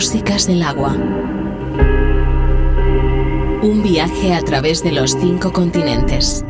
músicas del agua. Un viaje a través de los cinco continentes.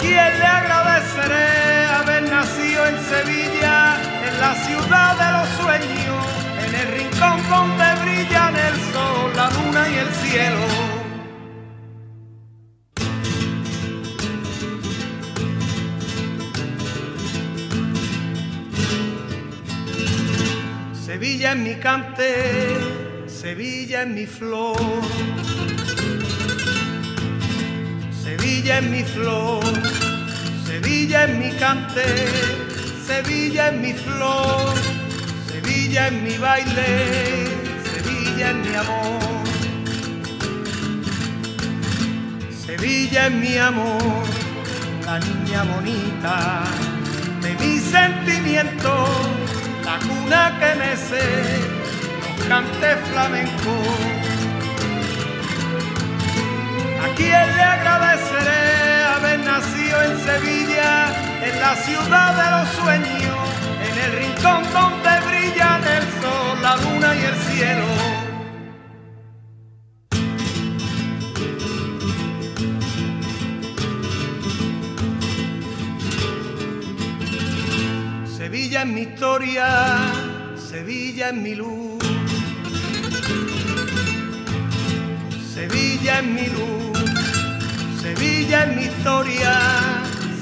quien le agradeceré haber nacido en Sevilla, en la ciudad de los sueños, en el rincón donde brillan el sol, la luna y el cielo. Sevilla es mi cante, Sevilla es mi flor. Sevilla es mi flor, Sevilla es mi cante, Sevilla es mi flor, Sevilla es mi baile, Sevilla es mi amor. Sevilla es mi amor, la niña bonita de mis sentimientos, la cuna que me sé los cantes flamencos quien le agradeceré haber nacido en Sevilla, en la ciudad de los sueños, en el rincón donde brillan el sol, la luna y el cielo. Sevilla es mi historia, Sevilla es mi luz. Sevilla es mi luz. Sevilla es mi historia,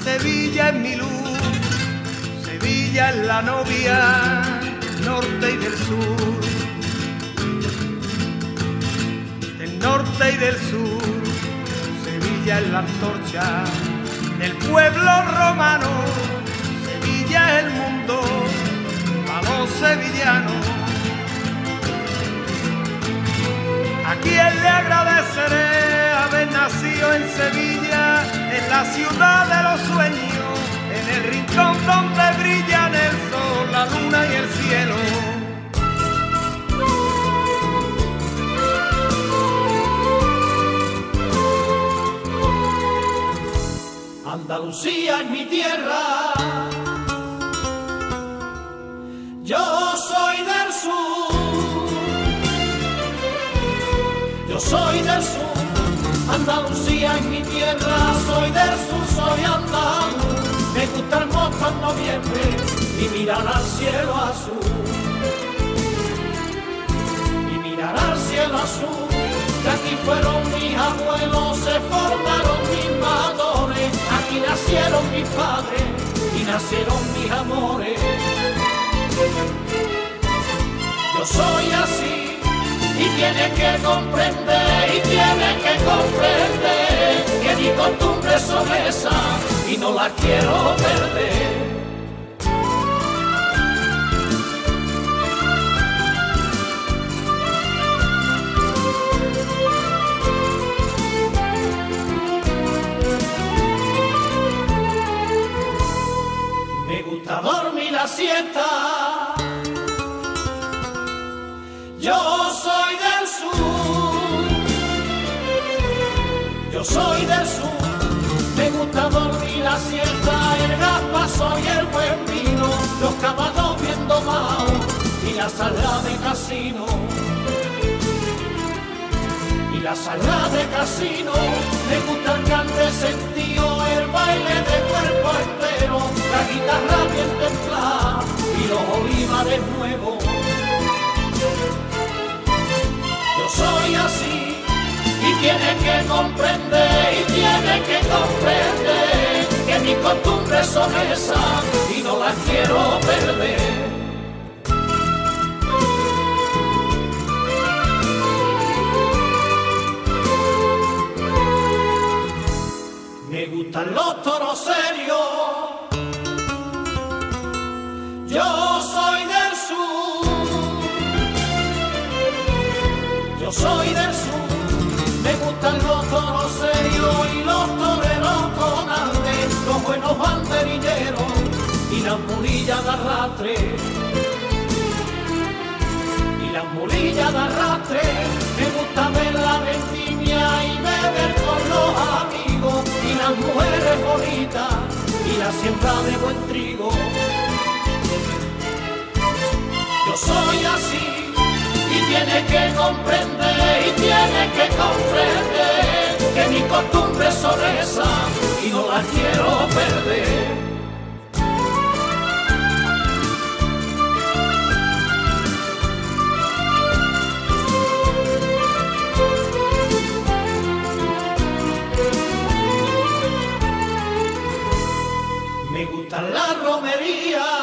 Sevilla es mi luz, Sevilla es la novia del norte y del sur. Del norte y del sur, Sevilla es la antorcha del pueblo romano, Sevilla es el mundo para los sevillanos. ¿A quién le agradeceré? haber nacido en Sevilla, en la ciudad de los sueños, en el rincón donde brillan el sol, la luna y el cielo. Andalucía es mi tierra, yo soy del sur, yo soy del sur. Andalucía es mi tierra, soy del sur, soy andaluz. Me gusta el mosto en noviembre y mirar al cielo azul. Y mirar al cielo azul, que aquí fueron mis abuelos, se formaron mis madores, aquí nacieron mis padres y nacieron mis amores. Yo soy así y tiene que comprender, y tiene que comprender que mi costumbre son esas y no la quiero perder. Me gusta dormir la siesta. Yo soy del sur. Me gusta dormir la siesta, el gaspazo y el buen vino, los caballos viendo mao y la sala de casino. Y la sala de casino, me gusta el grande sentido, el baile de cuerpo entero, la guitarra bien templada y los olivares nuevos. Yo soy así y tiene que comprender, y tiene que comprender que mis costumbres son esas y no las quiero perder. Me gustan los toros serios. Yo soy del sur. Yo soy del sur. Gustan los toros y los toreros con arte, los buenos banderilleros y las mulillas de arrastre. Y las mulillas de arrastre, me gusta ver la vendimia y beber con los amigos y las mujeres bonitas y la siembra de buen trigo. Yo soy así tiene que comprender, y tiene que comprender que mis costumbres son esas y no las quiero perder. Me gusta la romería.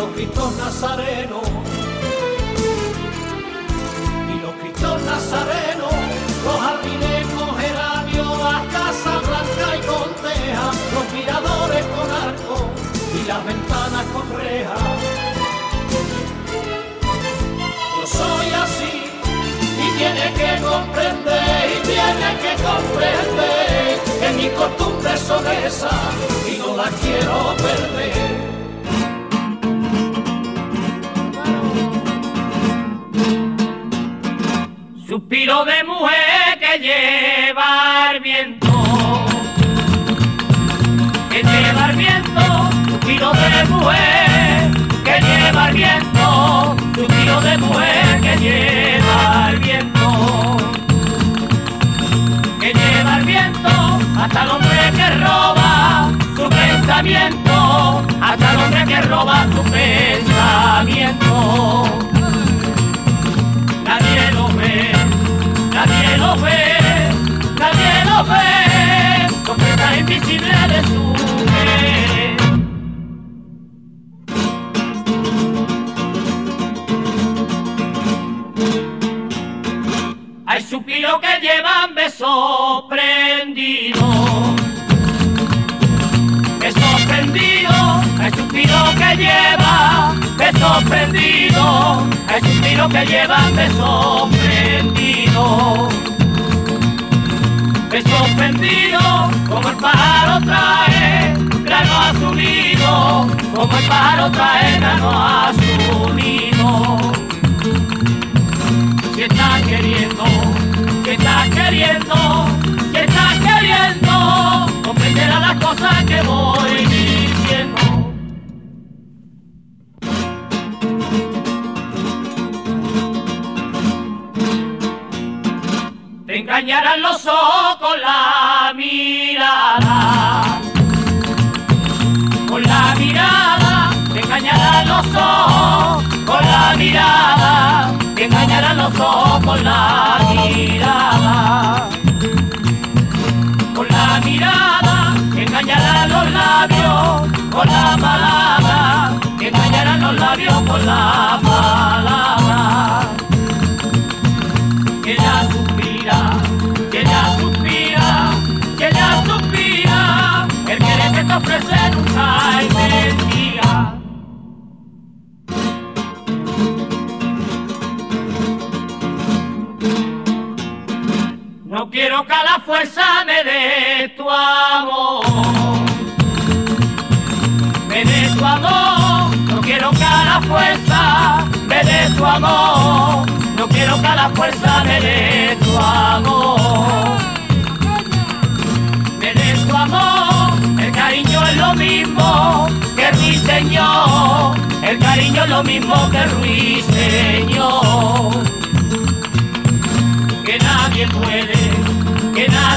Los cristos nazarenos. Y los cristos nazarenos, los jardines con geranio, las casas blancas y con teja, los miradores con arco y las ventanas con rejas. Yo soy así y tiene que comprender, y tiene que comprender que mis costumbres son esas y no las quiero perder. Suspiro de mujer que lleva el viento, que lleva el viento, suspiro de mujer que lleva el viento, suspiro de mujer que lleva el viento, que lleva el viento hasta el hombre que roba su pensamiento, hasta el hombre que roba su pensamiento lo ve, nadie lo ve, completa invisible de su fe. Hay suspiro que llevan besos prendidos, besos prendidos, hay suspiro que lleva besos prendidos, hay suspiro que llevan besos prendidos. Besos prendidos, como el pájaro trae grano a su nido, como el pájaro trae grano a su nido. Si estás queriendo, si estás queriendo, mirada, que engañará los ojos con la mirada. Con la mirada, que engañará los labios, con la palabra, que engañará los labios con la palabra. Que ella suspira, que ella suspira, que ella suspira, él quiere que te ofrece un quiero que a la fuerza me dé tu amor. Me dé tu amor. No quiero que a la fuerza me dé tu amor. No quiero que a la fuerza me dé tu amor. Me dé tu amor. El cariño es lo mismo que ruiseñor. El cariño es lo mismo que ruiseñor que nadie puede,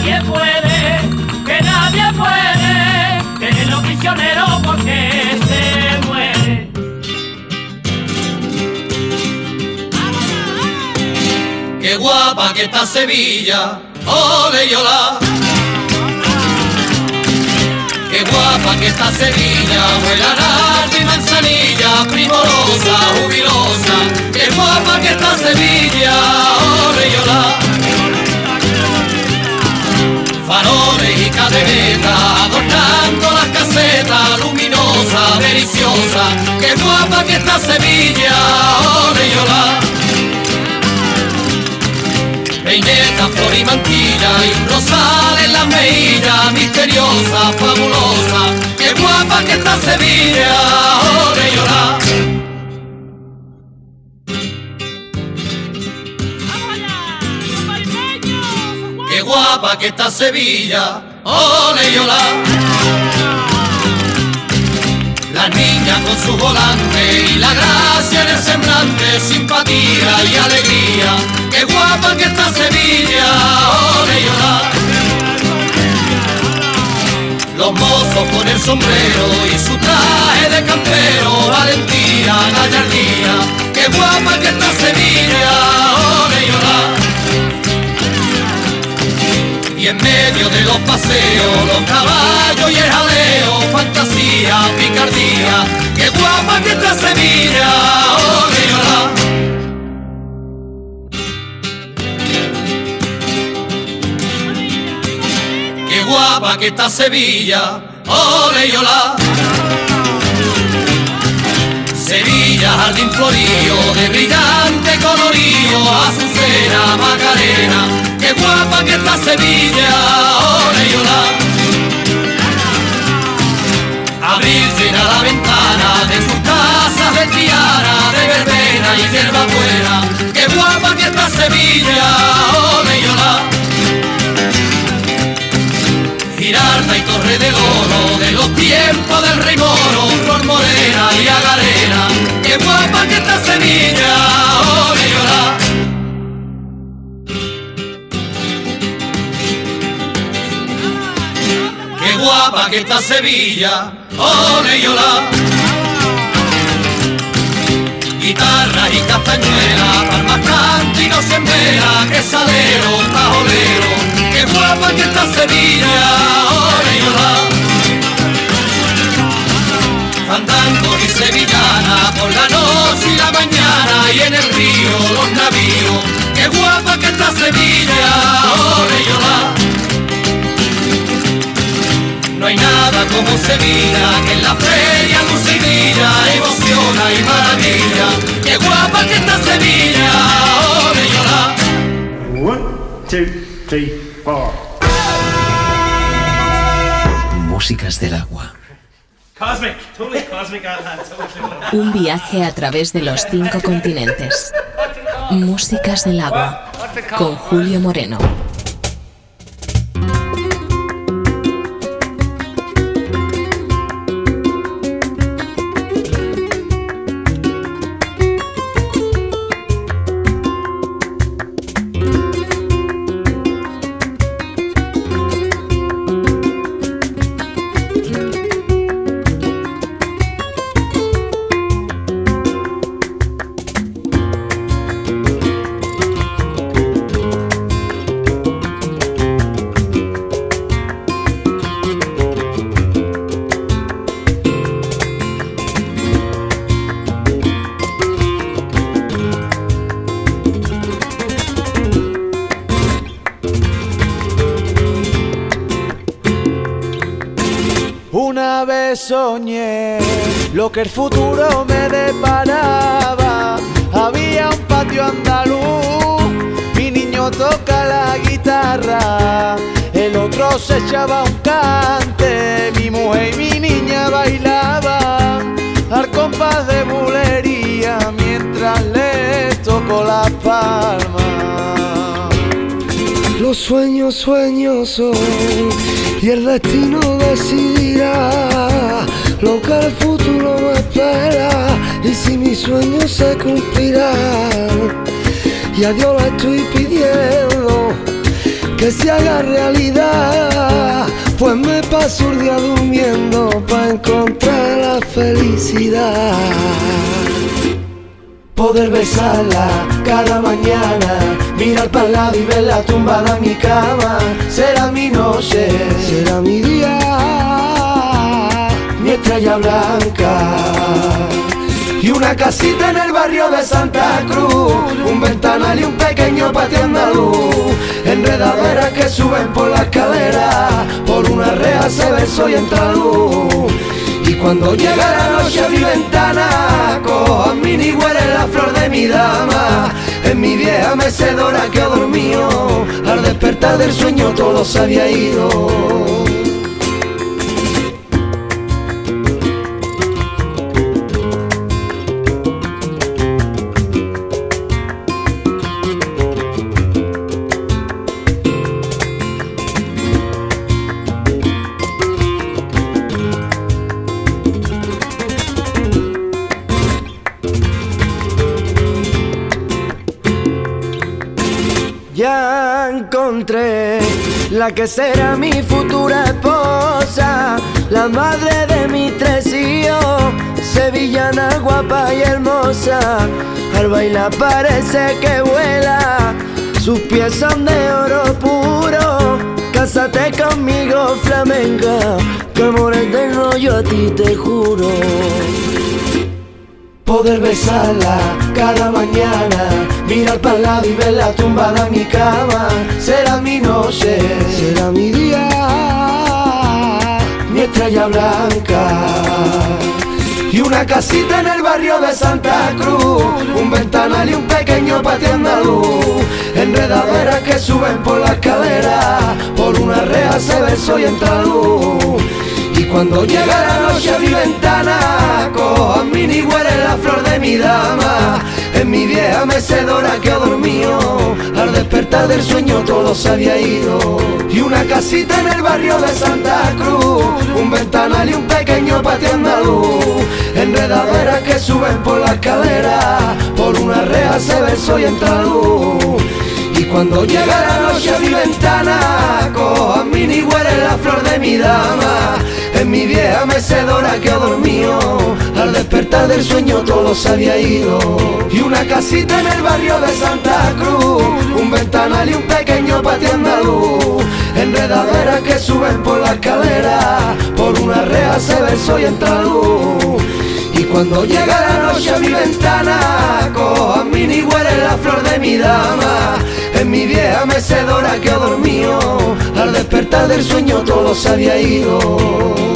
nadie puede, que nadie puede tenerlo prisionero porque se muere. Qué guapa que está Sevilla, ole yola. Qué guapa que está Sevilla, huela nardo y manzanilla, primorosa, jubilosa. Qué guapa que está Sevilla, Adornando las casetas, luminosa, deliciosa. Qué guapa que está Sevilla, ole yola peineta, flor y mantilla y un rosal en la mejilla, misteriosa, fabulosa, qué guapa que está Sevilla, llorar. Qué guapa que está Sevilla, ole llorar. La niña con su volante y la gracia en el semblante, simpatía y alegría. Qué guapa que está Sevilla, ole llorar. Los mozos con el sombrero y su traje de campero, valentía, gallardía. Qué guapa que está Sevilla, ole llorar. Y en medio de los paseos, los caballos y el jaleo, fantasía, picardía, qué guapa que está Sevilla, ole llorar. Qué guapa que está Sevilla, ole llorar. Sevilla, jardín florío, de brillante colorío, azucena, macarena, qué guapa que está Sevilla, ole llorar. Abrir llena la ventana de sus casas de Triana, de verbena y hierba buena, qué guapa que está Sevilla, ole llorar. Girarda y Torre del Oro, de los tiempos del rey Moro, Flor Morena que está Sevilla, ole llorar. Guitarra y castañuela, palmas cante y no se envela, que salero, tajolero, qué guapa que está Sevilla, ole llorar. Fandango y sevillana, por la noche y la mañana, y en el río los navíos, qué guapa que está Sevilla, ole llorar. No hay nada como Sevilla, que en la feria brilla, emociona y maravilla. ¡Qué guapa que está Sevilla! ¡Ole llorar! One, two, three, four. Músicas del agua. Cosmic, totally cosmic. Un viaje a través de los cinco continentes. Músicas del agua. Con Julio Moreno. Una vez soñé lo que el futuro me deparaba. Había un patio andaluz, mi niño toca la guitarra, el otro se echaba un cante, mi mujer y mi niña bailaban al compás de bulería mientras le toco la palma. Los sueños, sueños y el destino decidirá lo que el futuro me espera y si mis sueños se cumplirán. Y a Dios le estoy pidiendo que se haga realidad, pues me paso el día durmiendo para encontrar la felicidad. Poder besarla cada mañana, mirar para lado y verla tumbada en mi cama, será mi noche, Será mi día, mi estrella blanca. Y una casita en el barrio de Santa Cruz, un ventanal y un pequeño patio andaluz, enredaderas que suben por la escalera, por una rea se ve soy entra. Y cuando llega la noche a mi ventana, cojo a ni huele la flor de mi dama. En mi vieja mecedora que dormido, al despertar del sueño todo se había ido. Ya encontré la que será mi futura esposa, la madre de mis tres hijos, sevillana guapa y hermosa. Al bailar parece que vuela, sus pies son de oro puro. Cásate conmigo, flamenca, que amor eterno yo a ti te juro. Poder besarla cada mañana, mirar para el lado y verla tumbada en mi cama, será mi noche, Será mi día, mi estrella blanca. Y una casita en el barrio de Santa Cruz, un ventanal y un pequeño patio andaluz, enredaderas que suben por la escalera, por una rea se ve soy entra luz. Y cuando llega la noche a mi ventana, cojo a ni huele la flor de mi dama. En mi vieja mecedora que ha dormido, al despertar del sueño todo se había ido. Y una casita en el barrio de Santa Cruz, un ventanal y un pequeño patio andaluz, enredaderas que suben por la escalera, por una rea se ve soy entra. Y cuando llega la noche a mi ventana, cojo a ni huele la flor de mi dama. En mi vieja mecedora que ha dormido, al despertar del sueño todo se había ido. Y una casita en el barrio de Santa Cruz, un ventanal y un pequeño patio andaluz, enredaderas que suben por la escalera, por una rea se ve soy entra luz. Cuando llega la noche a mi ventana, cojo a mí ni huele la flor de mi dama. En mi vieja mecedora que ha dormido, al despertar del sueño todo se había ido.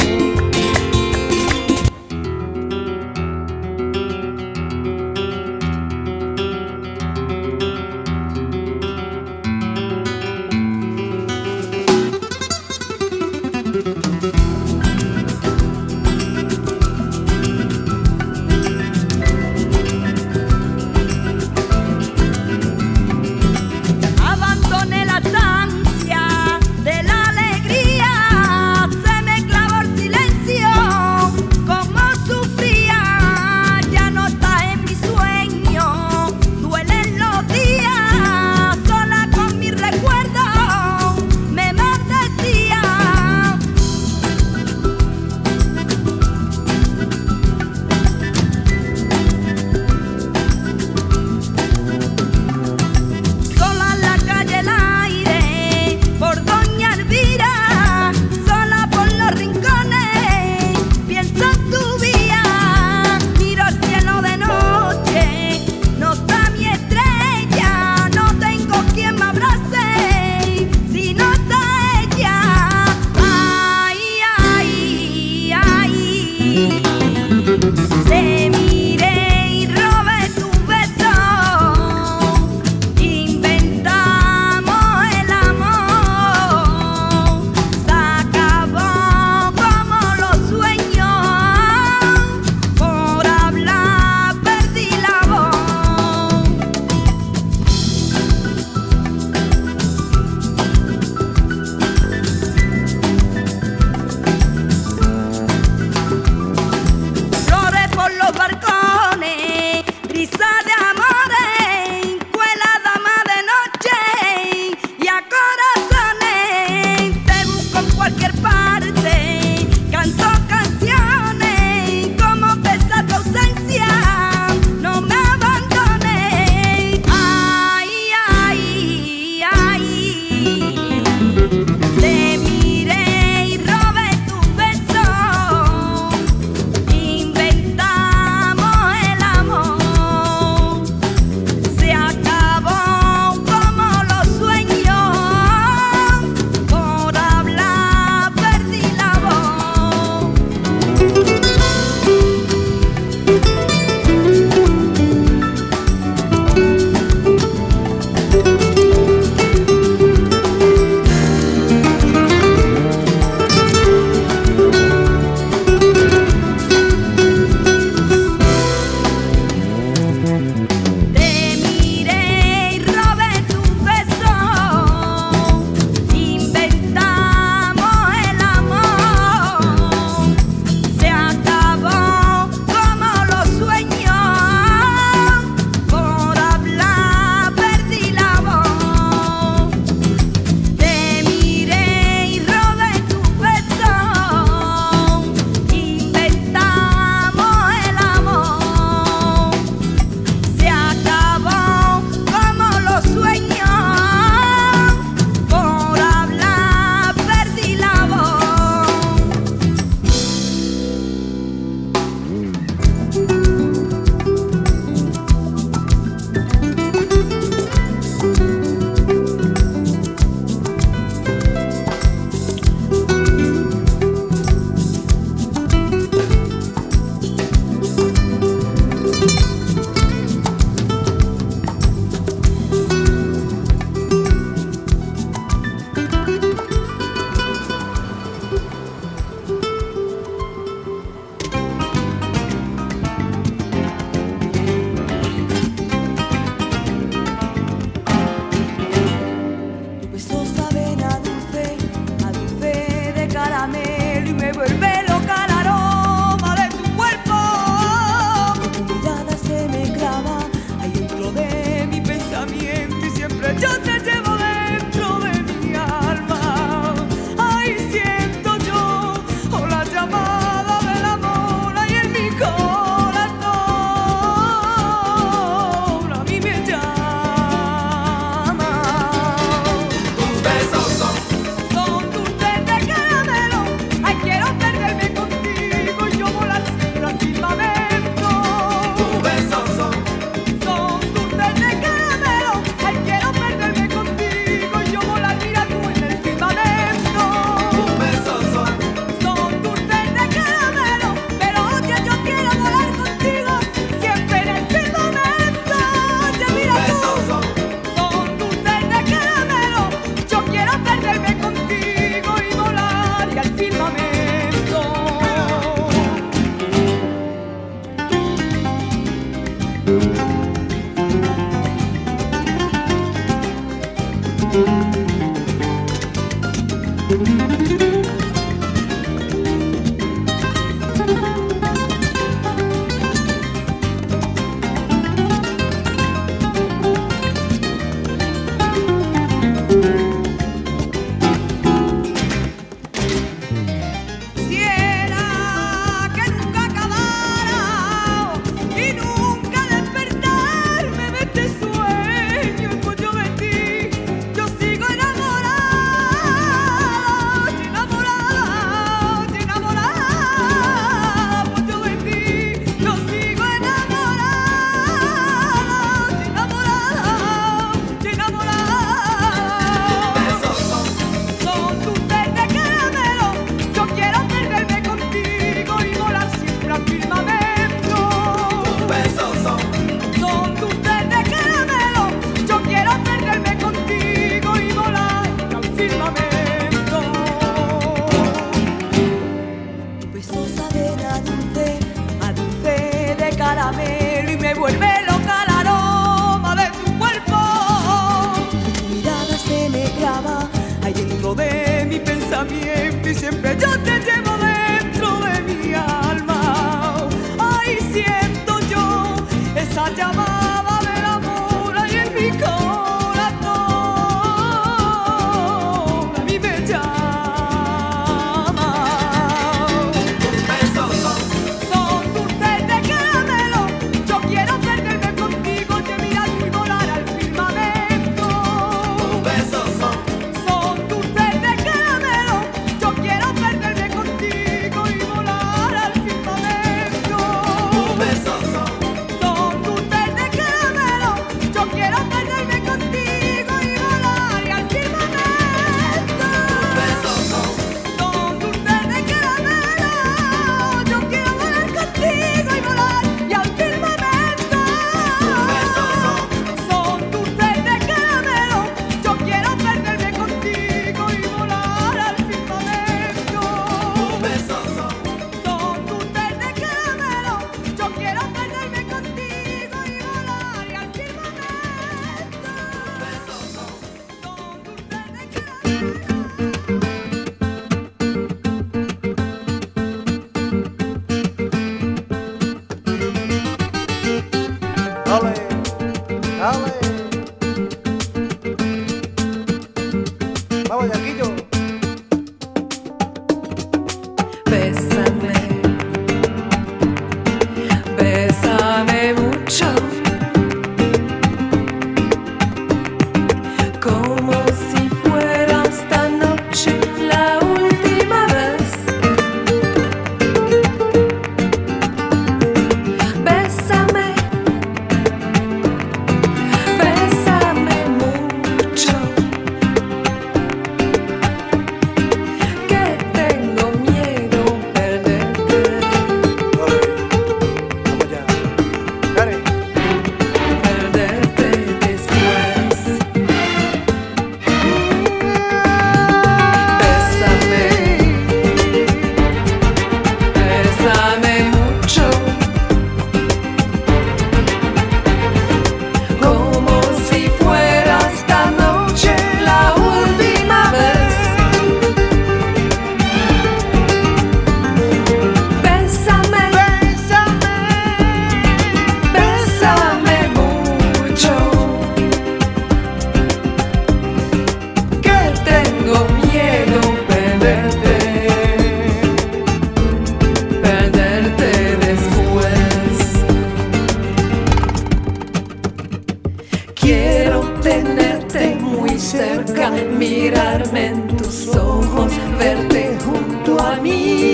cerca, mirarme en tus ojos, verte junto a mí.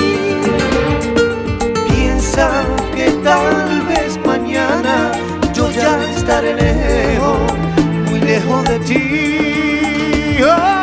Piensa que tal vez mañana yo ya estaré lejos, muy lejos de ti. Oh.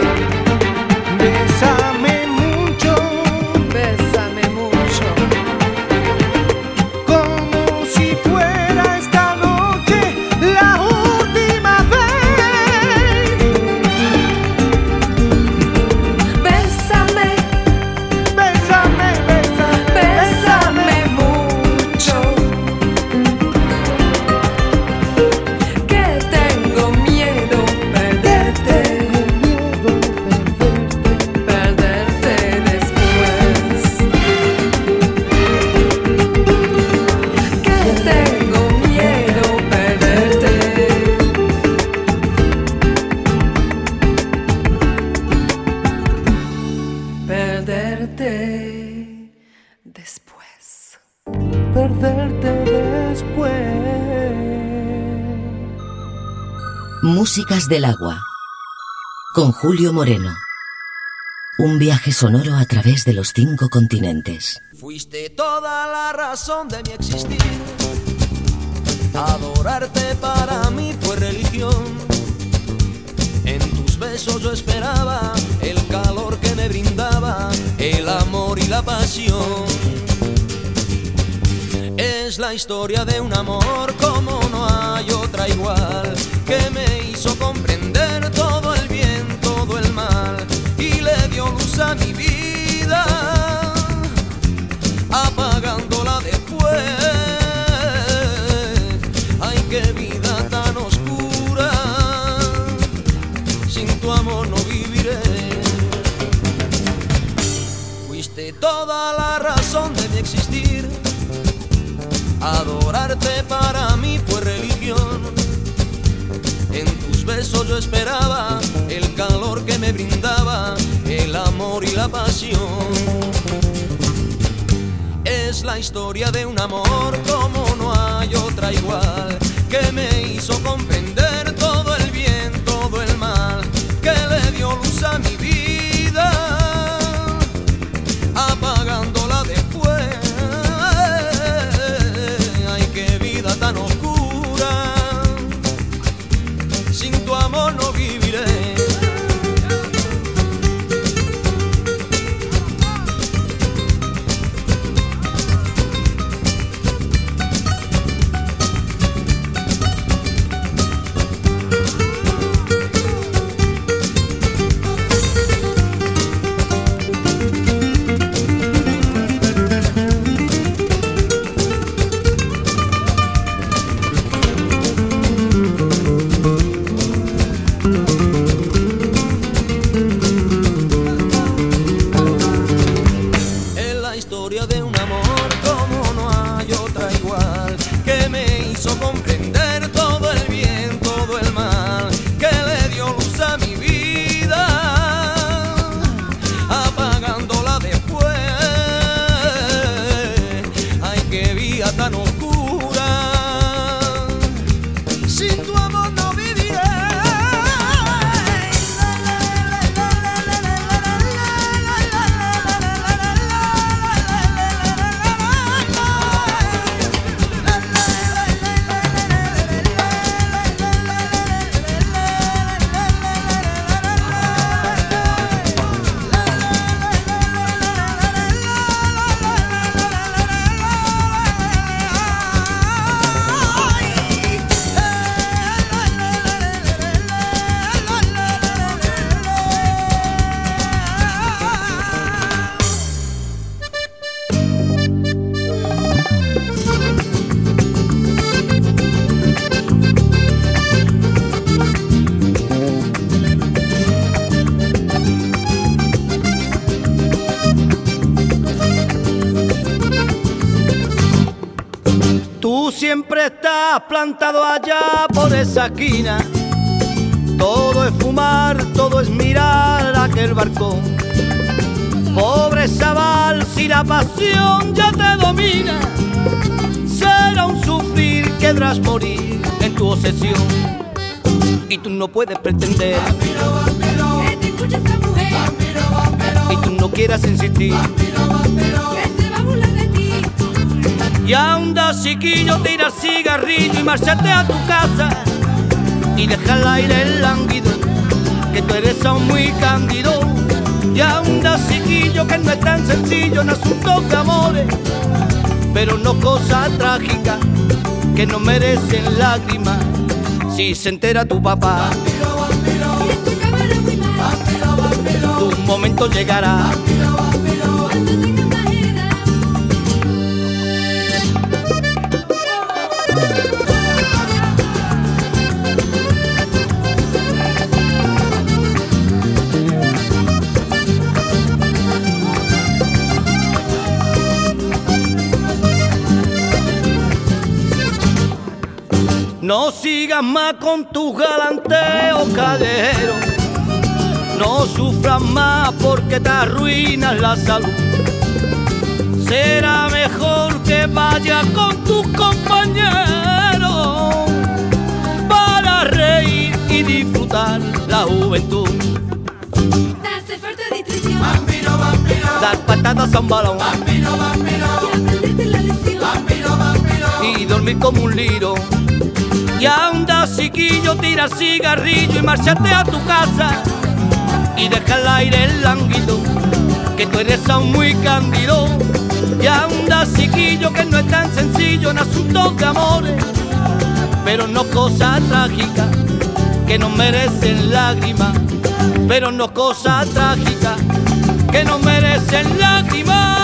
del agua. Con Julio Moreno. Un viaje sonoro a través de los cinco continentes. Fuiste toda la razón de mi existir. Adorarte para mí fue religión. En tus besos yo esperaba el calor que me brindaba, el amor y la pasión. Es la historia de un amor como no hay otra igual, que me le dio luz a mi vida, apagándola después. Ay, qué vida tan oscura, sin tu amor no viviré. Fuiste toda la razón de mi existir Adorarte para mí fue religión. En tus besos yo esperaba el calor que me brindaba, el amor y la pasión. Es la historia de un amor como no hay otra igual, que me hizo comprender todo el bien, plantado allá por esa esquina. Todo es fumar, todo es mirar aquel barcón. Pobre chaval, si la pasión ya te domina, será un sufrir, quedarás morir en tu obsesión. Y tú no puedes pretender Que te escuche esa mujer. y tú no quieras insistir. Y anda, chiquillo, tira el cigarrillo y márchate a tu casa. Y deja el aire lánguido, que tú eres aún muy cándido. Y anda, chiquillo, que no es tan sencillo en asuntos de amores. Pero no cosa trágica, que no merecen lágrimas. Si se entera tu papá, tu momento llegará. No sigas más con tus galanteos callejeros. No sufras más porque te arruinas la salud. Será mejor que vayas con tus compañeros para reír y disfrutar la juventud. Te hace falta distracción. Dar patadas a un balón Y aprenderte la lección. y dormir como un liro. Y anda, chiquillo, tira cigarrillo y márchate a tu casa. Y deja el aire lánguido, que tú eres aún muy cándido. Y anda, chiquillo, que no es tan sencillo en asuntos de amores. Pero no cosa trágica, que no merecen lágrimas. Pero no cosa trágica, que no merecen lágrimas.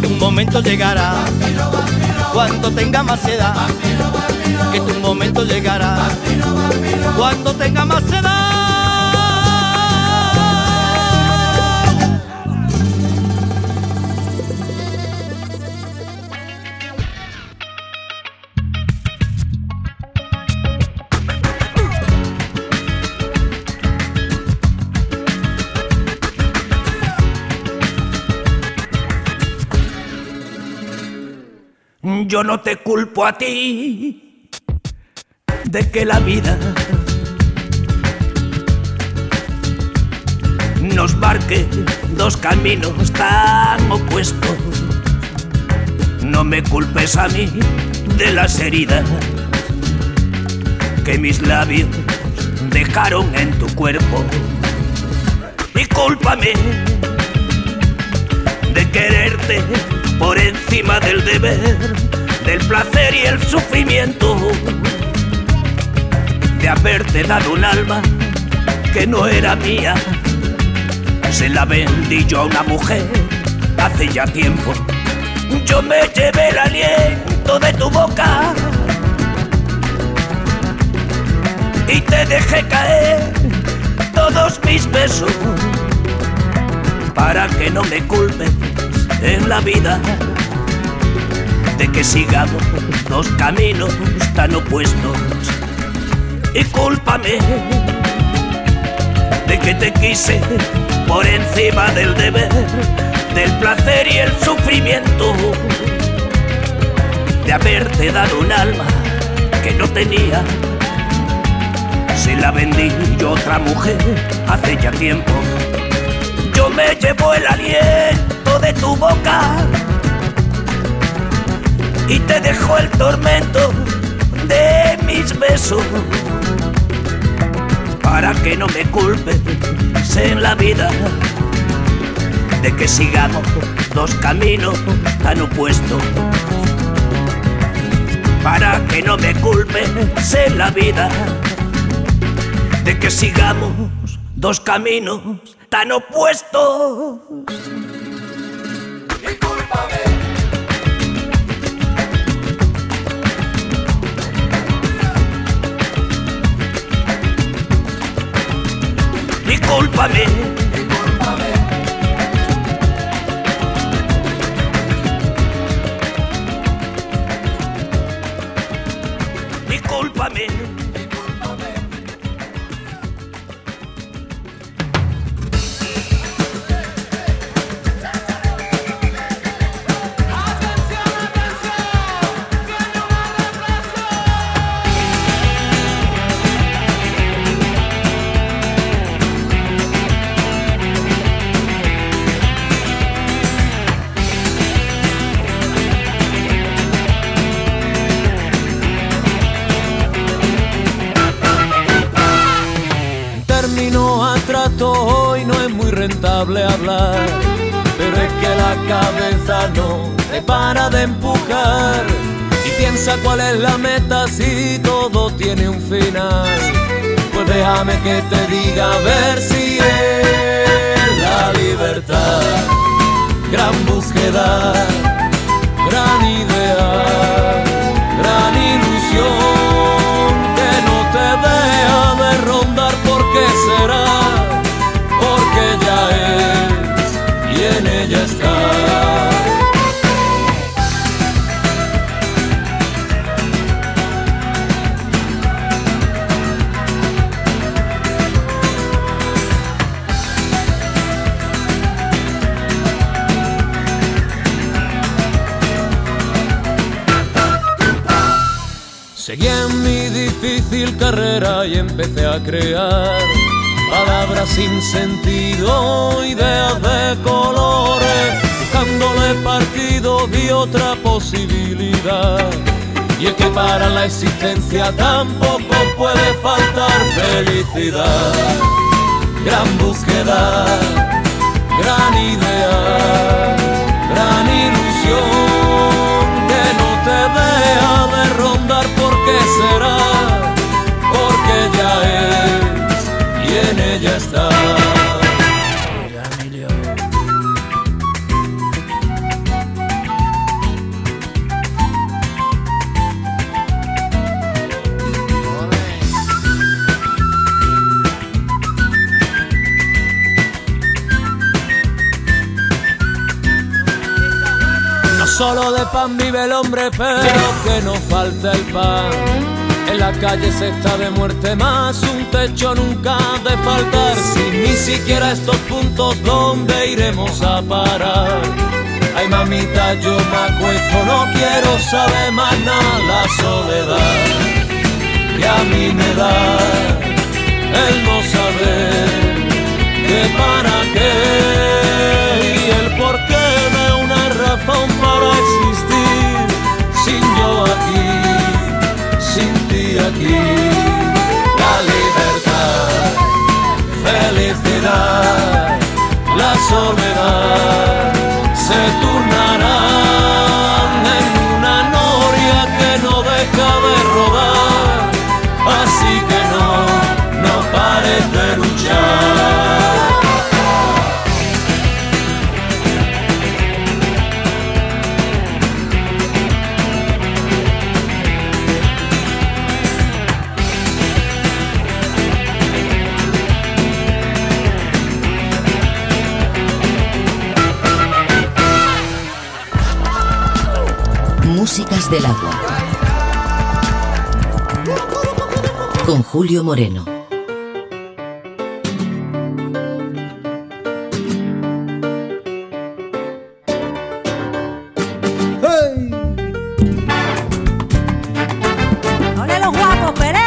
Que tu momento llegará cuando tenga más edad. Que tu momento llegará cuando tenga más edad. Yo no te culpo a ti de que la vida nos marque dos caminos tan opuestos. No me culpes a mí de las heridas que mis labios dejaron en tu cuerpo. Y cúlpame de quererte por encima del deber, del placer y el sufrimiento, de haberte dado un alma que no era mía. Se la vendí yo a una mujer hace ya tiempo. Yo me llevé el aliento de tu boca y te dejé caer todos mis besos para que no me culpes en la vida de que sigamos dos caminos tan opuestos y cúlpame de que te quise por encima del deber, del placer y el sufrimiento, de haberte dado un alma que no tenía. Se la vendí yo otra mujer hace ya tiempo. Yo me llevo el aliento de tu boca y te dejo el tormento de mis besos para que no me culpes en la vida de que sigamos dos caminos tan opuestos para que no me culpes en la vida de que sigamos dos caminos tan opuestos. papi cuál es la meta si todo tiene un final. Pues déjame que te diga ver si es la libertad, gran búsqueda, gran idea, gran ilusión que no te deja de rondar porque será, porque ya es y en ella está. Y empecé a crear palabras sin sentido, ideas de colores, buscándole partido vi otra posibilidad. Y es que para la existencia tampoco puede faltar felicidad. Gran búsqueda, gran idea, gran ilusión que no te deja de rondar porque será, y en ella está. No solo de pan vive el hombre, pero que no falta el pan. En la calle se está de muerte más, un techo nunca ha de faltar. Sin ni siquiera estos puntos donde iremos a parar. Ay mamita, yo me acuesto, no quiero saber más nada la soledad que a mí me da el no saber que para qué aquí. La libertad, felicidad, la soledad se turnarán Del agua. Con Julio Moreno. ¡Ole los guapos, Pérez!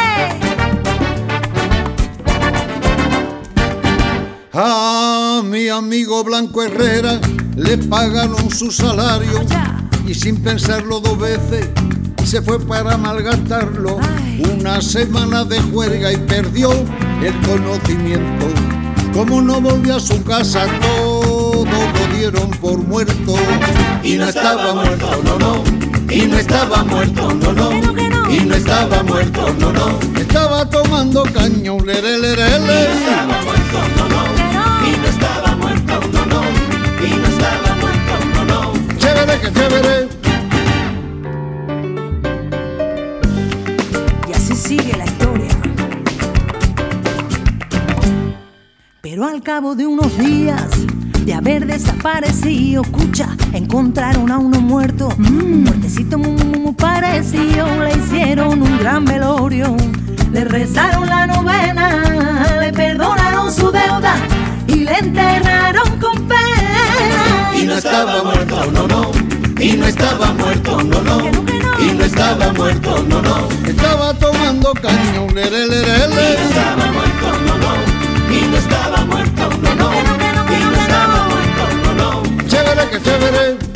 A mi amigo Blanco Herrera le pagaron su salario y sin pensarlo dos veces se fue para malgastarlo. Una semana de juerga y perdió el conocimiento. Como no volvió a su casa, todo lo dieron por muerto. Y no estaba muerto, no, no. Y no estaba muerto, no, no. Y no estaba muerto, no, no. Estaba tomando caño, lere, lere, lere. Y no Chévere, que chévere. Y así sigue la historia. Pero al cabo de unos días de haber desaparecido, escucha, encontraron a uno muerto, un muertecito muy, parecido, le hicieron un gran velorio, le rezaron la novena, le perdonaron su deuda y le enterraron con pena. Y no estaba muerto, no, no. Y no estaba muerto, no, no. Y no estaba muerto, no, no. Estaba tomando caño, lere, lere, lere. estaba muerto, no, no. Y no estaba muerto, no, no. Y no estaba muerto, no, no. Chévere, que chévere.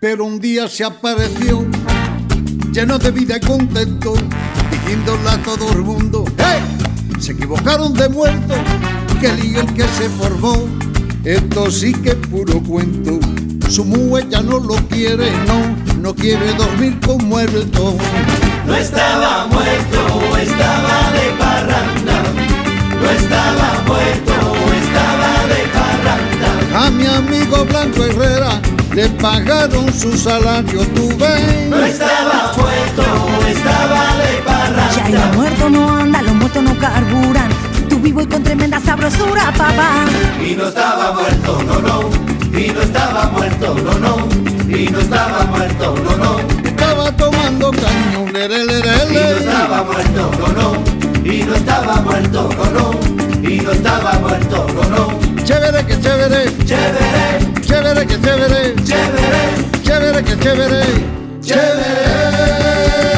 Pero un día se apareció lleno de vida y contento, diciéndole a todo el mundo, ¡Hey! Se equivocaron de muerto, que lío el que se formó, esto sí que es puro cuento. Su mujer ya no lo quiere, no, no quiere dormir con muerto. No estaba muerto, estaba de parranda. No estaba muerto, estaba de parranda. A mi amigo Blanco Herrera le pagaron su salario, tú ves. No estaba muerto, estaba de parranda. Ya y los muertos no andan, los muertos no carburan. Tú vivo y con tremenda sabrosura, papá. Y no estaba muerto, no, no. Y no estaba muerto, no, no. Y no estaba muerto, no, no. Estaba tomando caño, lere, lere, Y no estaba muerto, no, no. Y no estaba muerto, no, no. Y no estaba muerto, no, no. Chévere que chévere, Chévere, chévere que chévere, chévere, chévere que chévere, chévere.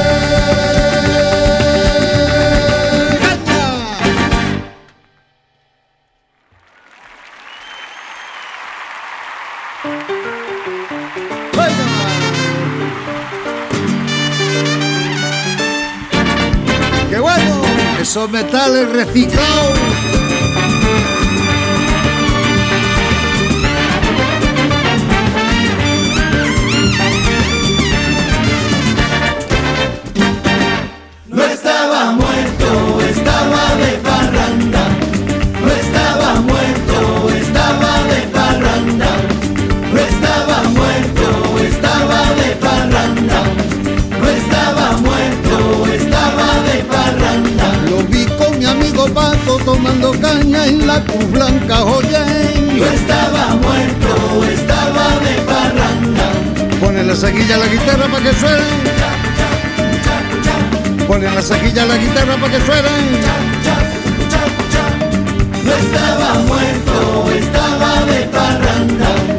¡Caña! ¡Qué bueno! Esos metales reciclados. En la Cruz Blanca, oye. No estaba muerto, estaba de parranda. Pone la saquilla a la guitarra para que suene. Pone la saquilla a la guitarra para que suene. No estaba muerto, estaba de parranda.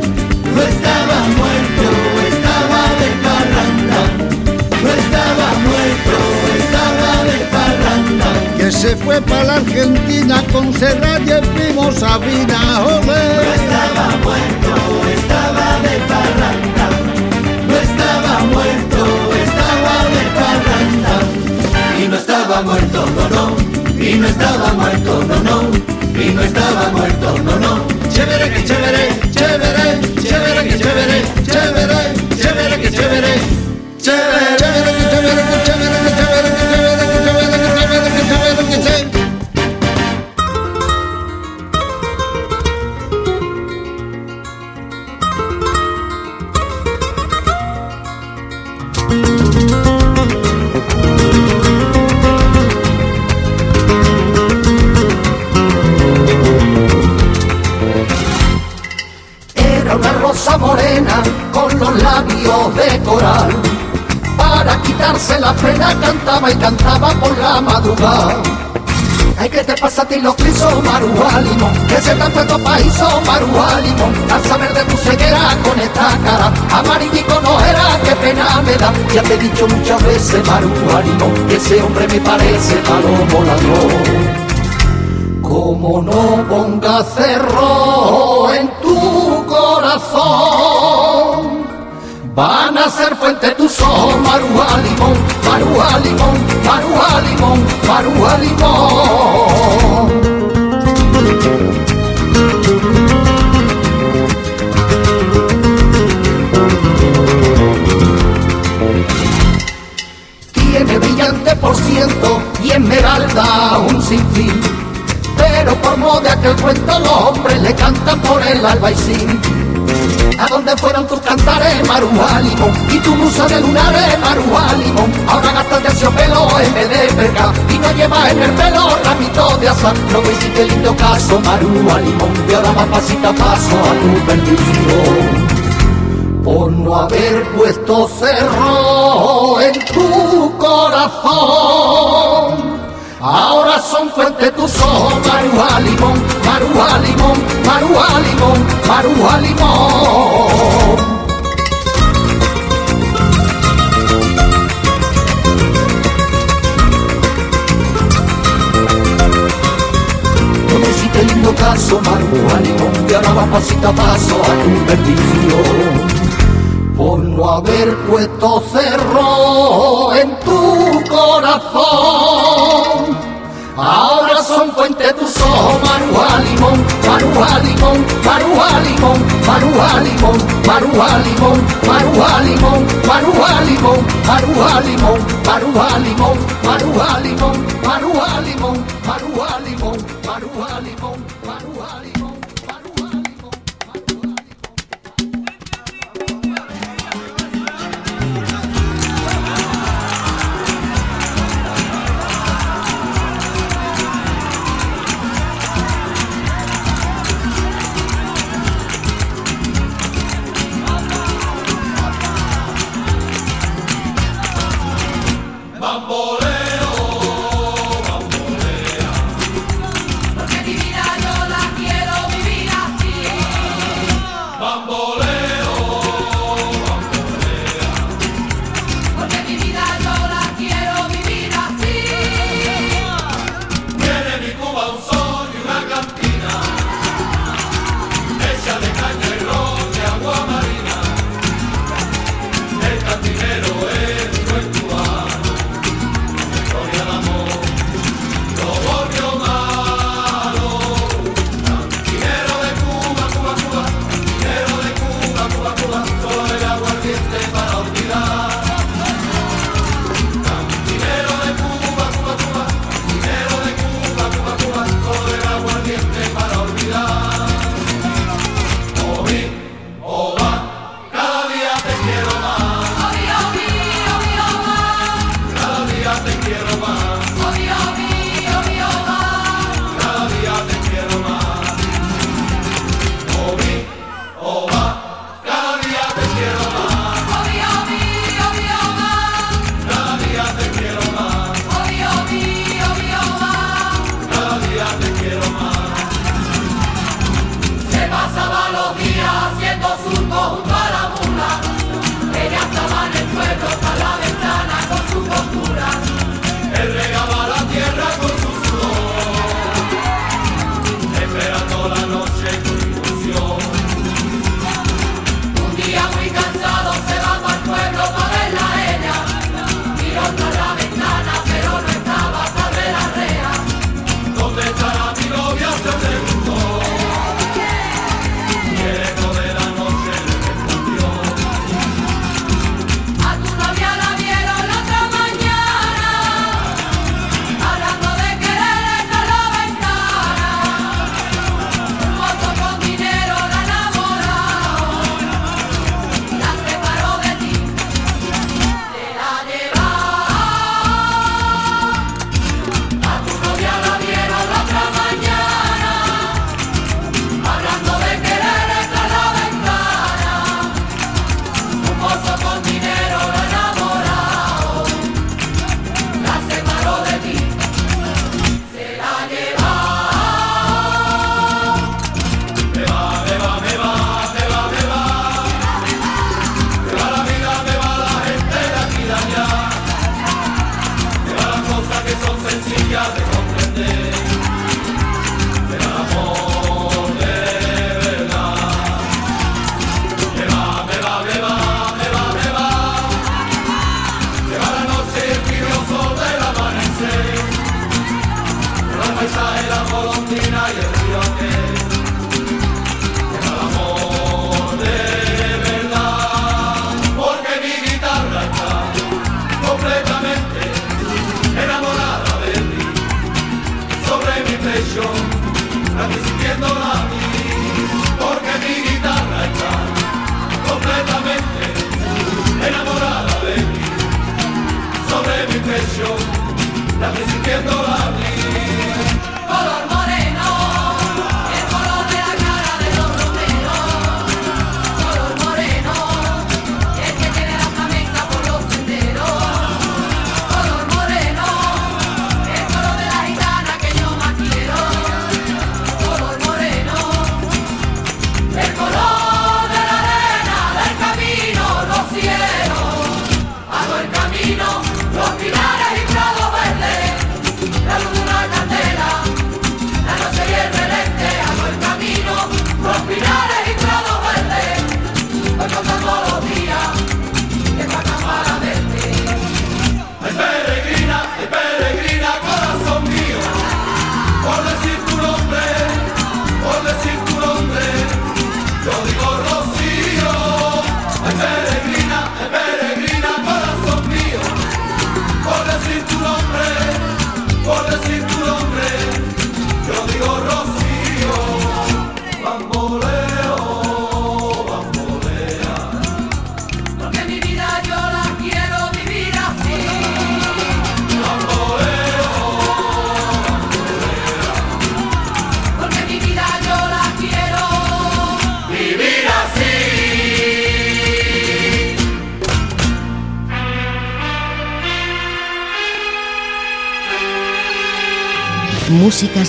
Que se fue para la Argentina con Serrat y el primo Sabina, No ole. estaba muerto, estaba de parranda. No estaba muerto, estaba de parranda. Y no estaba muerto, no, no. Y no estaba muerto, no, no. Y no estaba muerto, no, no. Chévere que chévere, chévere, chévere que chévere, chévere, chévere que chévere. Chévere, chévere, que chévere, coral. Para quitarse la pena cantaba y cantaba por la madrugada. Ay, ¿qué te pasa a ti los pisos, Marujá Limón? Que se te han puesto paíso, Marujá Limón. Al saber de tu ceguera con esta cara, amarillito no era, qué pena me da. Ya te he dicho muchas veces, Marujá Limón, que ese hombre me parece palomo ladrón. Como no pongas cerro Y tu blusa de lunares, Maruja Limón. Ahora gastas terciopelo en vez de verga y no llevas en el pelo ramito de azar. No me hiciste lindo caso, Maruja Limón. Y ahora vas pasito a paso a tu perdición por no haber puesto cerro en tu corazón. Ahora son fuente tus ojos, Maruja Limón, Maruja Limón, Maruja Limón, Maruja Limón. caso, marihuana y daba pasita paso a tu perdición. Por no haber puesto cerro en tu corazón. Ahora son fuente tus ojos, Maruá Limón, Maruá Limón, Maruá Limón, Maruá Limón, Maruá Limón, Maruá Limón, Maruá Limón, Maruá Limón, Maruá Limón, Maruá Limón, Maruá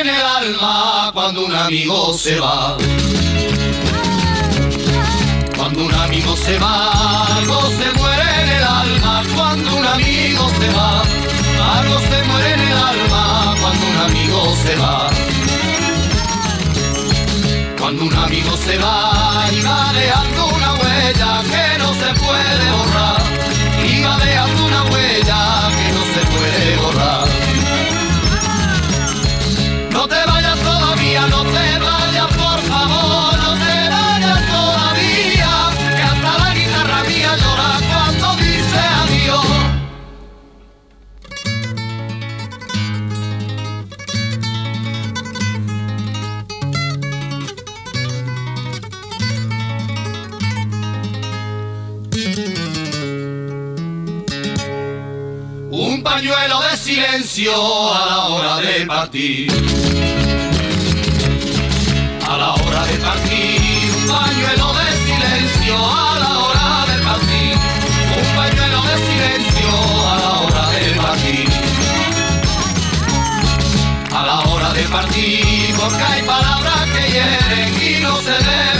En el alma cuando un amigo se va. Cuando un amigo se va, algo se muere en el alma cuando un amigo se va. Algo se muere en el alma cuando un amigo se va. Cuando un amigo se va y va dejando una huella que no se puede borrar. Y va dejando una huella pañuelo de silencio a la hora de partir. Partir, porque hay palabras que hieren y no se deben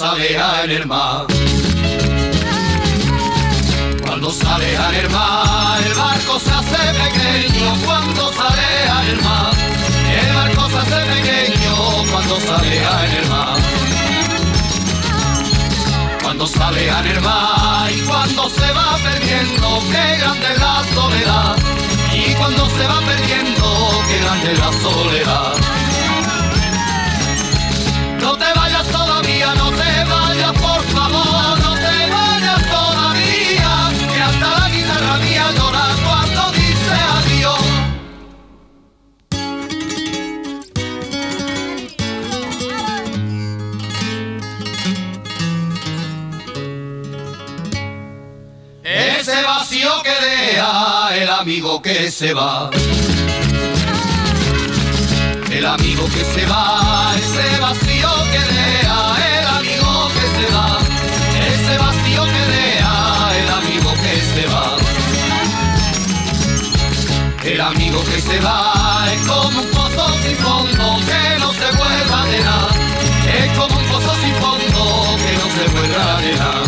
en el mar. Cuando sale en el mar, el barco se hace pequeño cuando sale en el mar. El barco se hace pequeño cuando sale en el mar. Cuando sale en el mar y cuando se va perdiendo, qué grande la soledad. Y cuando se va perdiendo, qué grande la soledad. No te el amigo que se va. El amigo que se va, ese vacío que deja, el amigo que se va, ese vacío que deja, el amigo que se va. El amigo que se va es como un pozo sin fondo que no se vuelva a llenar, es como un pozo sin fondo que no se vuelva a llenar.